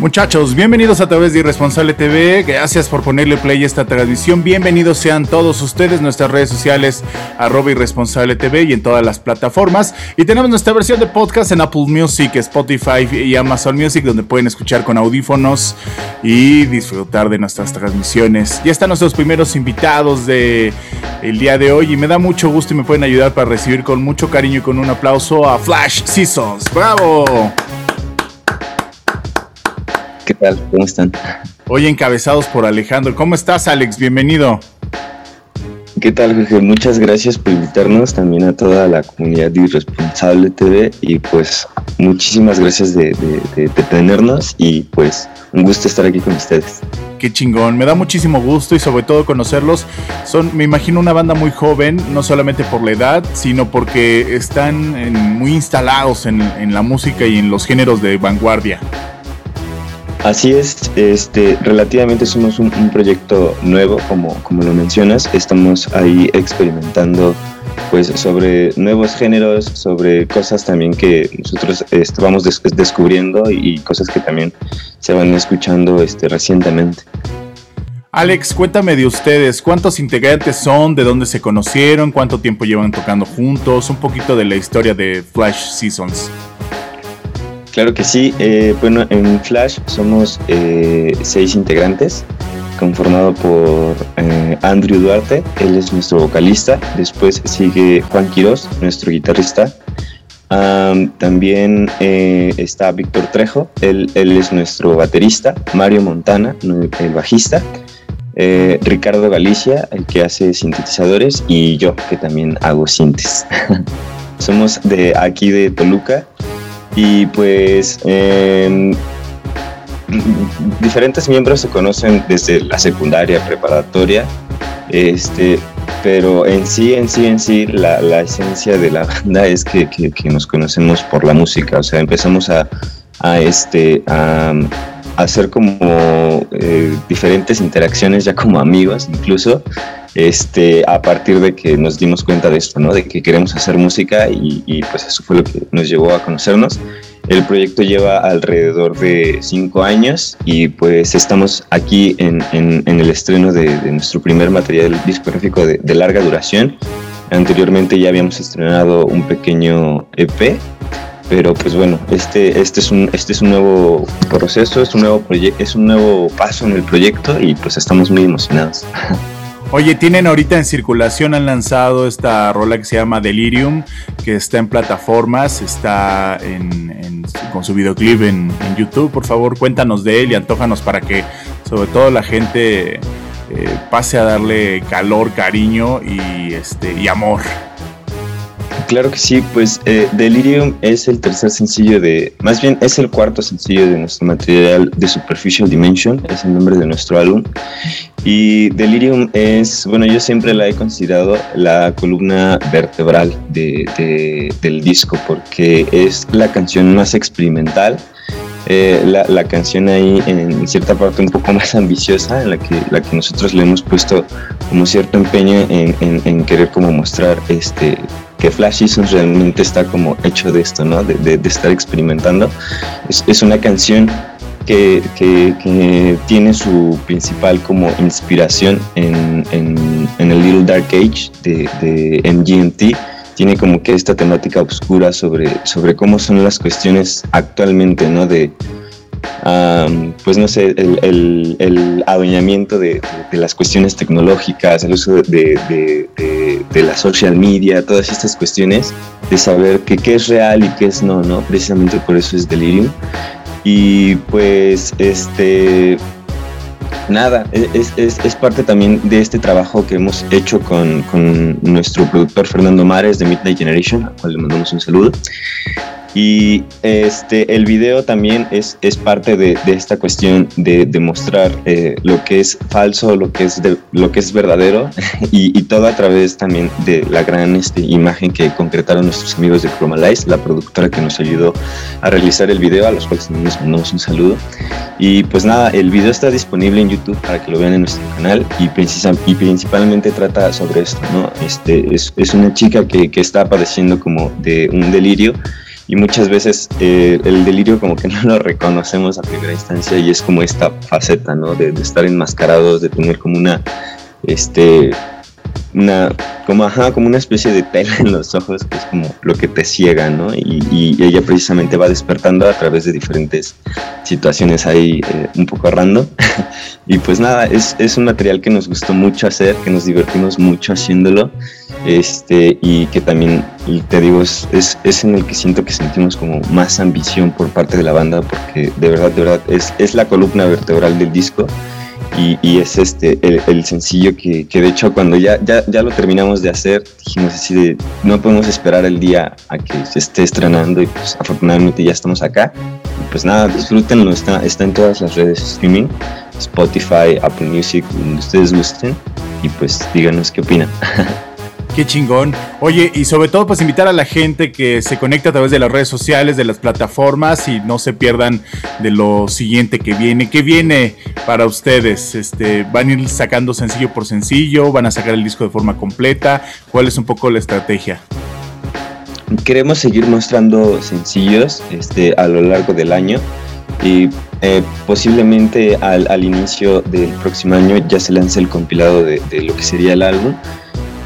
Muchachos, bienvenidos a través de Irresponsable TV. Gracias por ponerle play esta transmisión. Bienvenidos sean todos ustedes, nuestras redes sociales, arroba Irresponsable TV y en todas las plataformas. Y tenemos nuestra versión de podcast en Apple Music, Spotify y Amazon Music, donde pueden escuchar con audífonos y disfrutar de nuestras transmisiones. Ya están nuestros primeros invitados de el día de hoy y me da mucho gusto y me pueden ayudar para recibir con mucho cariño y con un aplauso a Flash Seasons. ¡Bravo! ¿Qué tal? ¿Cómo están? Hoy encabezados por Alejandro. ¿Cómo estás, Alex? Bienvenido. ¿Qué tal, Jorge? Muchas gracias por invitarnos, también a toda la comunidad de Irresponsable TV y pues muchísimas gracias de, tenernos y pues un gusto estar aquí con ustedes. Qué chingón, me da muchísimo gusto y sobre todo conocerlos. Son, me imagino, una banda muy joven, no solamente por la edad, sino porque están muy instalados en, en la música y en los géneros de vanguardia. Así es, este, relativamente somos un, proyecto nuevo, como, como lo mencionas. Estamos ahí experimentando pues sobre nuevos géneros, sobre cosas también que nosotros vamos descubriendo y cosas que también se van escuchando este, recientemente. Alex, cuéntame de ustedes, ¿cuántos integrantes son? ¿De dónde se conocieron? ¿Cuánto tiempo llevan tocando juntos? Un poquito de la historia de Flash Seasons. Claro que sí. Eh, bueno, en Flash somos eh, seis integrantes, conformado por eh, Andrew Duarte, él es nuestro vocalista. Después sigue Juan Quiroz, nuestro guitarrista. también está Víctor Trejo, él, él, es nuestro baterista. Mario Montana, el bajista. Ricardo Galicia, el que hace sintetizadores. Y yo, que también hago sintes. somos de aquí de Toluca y pues diferentes miembros se conocen desde la secundaria, preparatoria, este, pero en sí, en sí, en sí, la, la esencia de la banda es que, que, nos conocemos por la música, o sea, empezamos a, a este, a, hacer como eh, diferentes interacciones ya como amigos incluso, este, a partir de que nos dimos cuenta de esto, ¿no? De que queremos hacer música y, pues eso fue lo que nos llevó a conocernos. El proyecto lleva alrededor de cinco años y pues estamos aquí en, el estreno de, nuestro primer material discográfico de, de larga duración. Anteriormente ya habíamos estrenado un pequeño EP pero pues bueno, este, este, es un, este es un nuevo proceso, es un nuevo, es un nuevo paso en el proyecto y pues estamos muy emocionados. Oye, tienen ahorita en circulación, han lanzado esta rola que se llama Delirium, que está en plataformas, está en, con su videoclip en, YouTube. Por favor, cuéntanos de él y antójanos para que sobre todo la gente eh, pase a darle calor, cariño y, este, y amor. Claro que sí, pues eh, Delirium es el tercer sencillo de, más bien es el cuarto sencillo de nuestro material de Superficial Dimension, es el nombre de nuestro álbum. Y Delirium es, bueno, yo siempre la he considerado la columna vertebral de, del disco porque es la canción más experimental. Eh, la, canción ahí en cierta parte un poco más ambiciosa en la que, la que nosotros le hemos puesto como cierto empeño en, en querer como mostrar este que Flash Seasons realmente está como hecho de esto, ¿no? De, estar experimentando. Es, una canción que, tiene su principal como inspiración en, el Little Dark Age de, de, MGMT. Tiene como que esta temática oscura sobre, sobre cómo son las cuestiones actualmente, ¿no? De, pues no sé, el, adueñamiento de, las cuestiones tecnológicas, el uso de, de la social media, todas estas cuestiones, de saber que qué es real y qué es no, ¿no? Precisamente por eso es Delirium. Y pues, este, nada, e-, es, es, es, parte también de este trabajo que hemos hecho con, con, nuestro productor Fernando Mares de Midnight Generation, al cual le mandamos un saludo. Y este, el video también es, es parte de, de esta cuestión de demostrar eh, lo que es falso, lo que es, de, lo que es verdadero y, y, todo a través también de la gran este, imagen que concretaron nuestros amigos de Chromalize, la productora que nos ayudó a realizar el video, a los cuales también les mandamos un saludo. Y pues nada, el video está disponible en YouTube para que lo vean en nuestro canal y, y principalmente trata sobre esto, ¿no? Este, es, es una chica que, que está padeciendo como de un delirio y muchas veces eh, el delirio como que no lo reconocemos a primera instancia y es como esta faceta, ¿no? De, de estar enmascarados, de tener como una, este, una, como, ajá, como una especie de tela en los ojos, que es como lo que te ciega, ¿no? Y, y ella precisamente va despertando a través de diferentes situaciones ahí eh, un poco random. y pues nada, es, es un material que nos gustó mucho hacer, que nos divertimos mucho haciéndolo este, y que también, te digo, es, es, es, en el que siento que sentimos como más ambición por parte de la banda, porque de verdad, de verdad, es, es la columna vertebral del disco y, y es este, el, el sencillo que, que, de hecho cuando ya, ya, ya lo terminamos de hacer, dijimos así de, no podemos esperar el día a que se esté estrenando y pues afortunadamente ya estamos acá. Y pues nada, disfrútenlo, está, está en todas las redes de streaming, Spotify, Apple Music, donde ustedes gusten y pues díganos qué opinan. Qué chingón. Oye, y sobre todo, pues invitar a la gente que se conecte a través de las redes sociales, de las plataformas y no se pierdan de lo siguiente que viene. ¿Qué viene para ustedes? Este, ¿Van a ir sacando sencillo por sencillo? ¿Van a sacar el disco de forma completa? ¿Cuál es un poco la estrategia? Queremos seguir mostrando sencillos este, a lo largo del año y eh, posiblemente al, al, inicio del próximo año ya se lance el compilado de, de lo que sería el álbum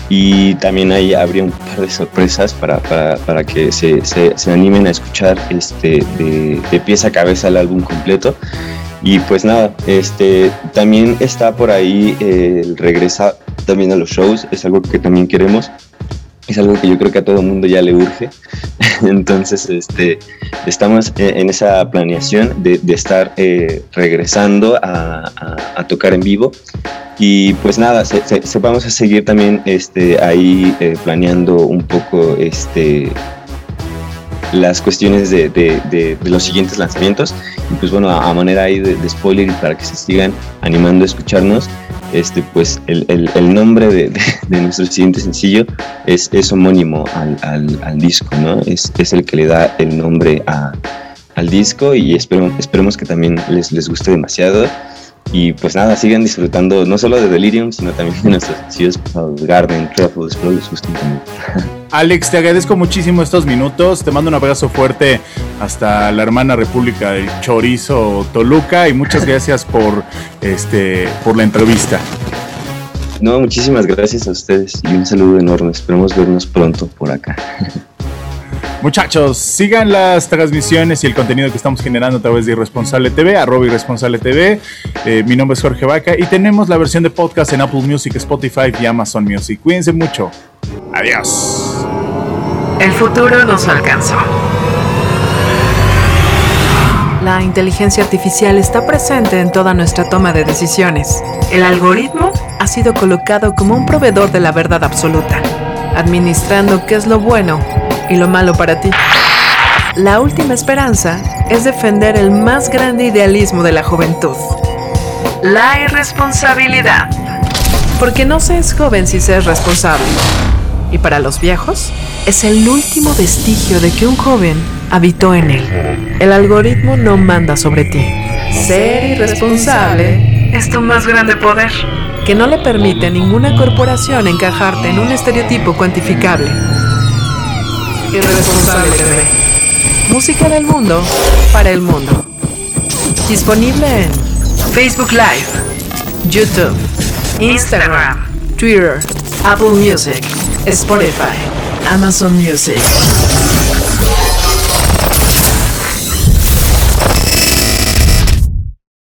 y también ahí habría un par de sorpresas para, para, para que se, se, se, animen a escuchar este, de, de pieza a cabeza el álbum completo. Y pues nada, este, también está por ahí eh, el regresar también a los shows, es algo que también queremos es algo que yo creo que a todo el mundo ya le urge. Entonces, este, estamos en esa planeación de, de estar eh, regresando a, a, a, tocar en vivo. Y pues nada, se, se, se vamos a seguir también este, ahí eh, planeando un poco este, las cuestiones de, de, de, de, los siguientes lanzamientos. Y pues bueno, a, manera ahí de, spoiler y para que se sigan animando a escucharnos, este, pues el, el, el nombre de, nuestro siguiente sencillo es, es homónimo al, al, al, disco, ¿no? Es, es el que le da el nombre a, al disco y espero, esperemos que también les, les guste demasiado. Y pues nada, sigan disfrutando no solo de Delirium, sino también de nuestros sencillos pasados, Garden, Truffle, espero les gusten también. Alex, te agradezco muchísimo estos minutos. Te mando un abrazo fuerte hasta la hermana República del Chorizo, Toluca, y muchas gracias por, este, por la entrevista. No, muchísimas gracias a ustedes y un saludo enorme. Esperemos vernos pronto por acá. Muchachos, sigan las transmisiones y el contenido que estamos generando a través de Irresponsable TV, arroba Irresponsable TV. Eh, mi nombre es Jorge Vaca y tenemos la versión de podcast en Apple Music, Spotify y Amazon Music. Cuídense mucho. Adiós. El futuro nos alcanzó. La inteligencia artificial está presente en toda nuestra toma de decisiones. El algoritmo ha sido colocado como un proveedor de la verdad absoluta, administrando qué es lo bueno y lo malo para ti. La última esperanza es defender el más grande idealismo de la juventud. La irresponsabilidad. Porque no se es joven si se es responsable. Y para los viejos, es el último vestigio de que un joven habitó en él. El algoritmo no manda sobre ti. Ser irresponsable es tu más grande poder, que no le permite a ninguna corporación encajarte en un estereotipo cuantificable. Irresponsable TV. Música del mundo para el mundo. Disponible en Facebook Live, YouTube, Instagram, Twitter, Apple Music, Spotify, Amazon Music.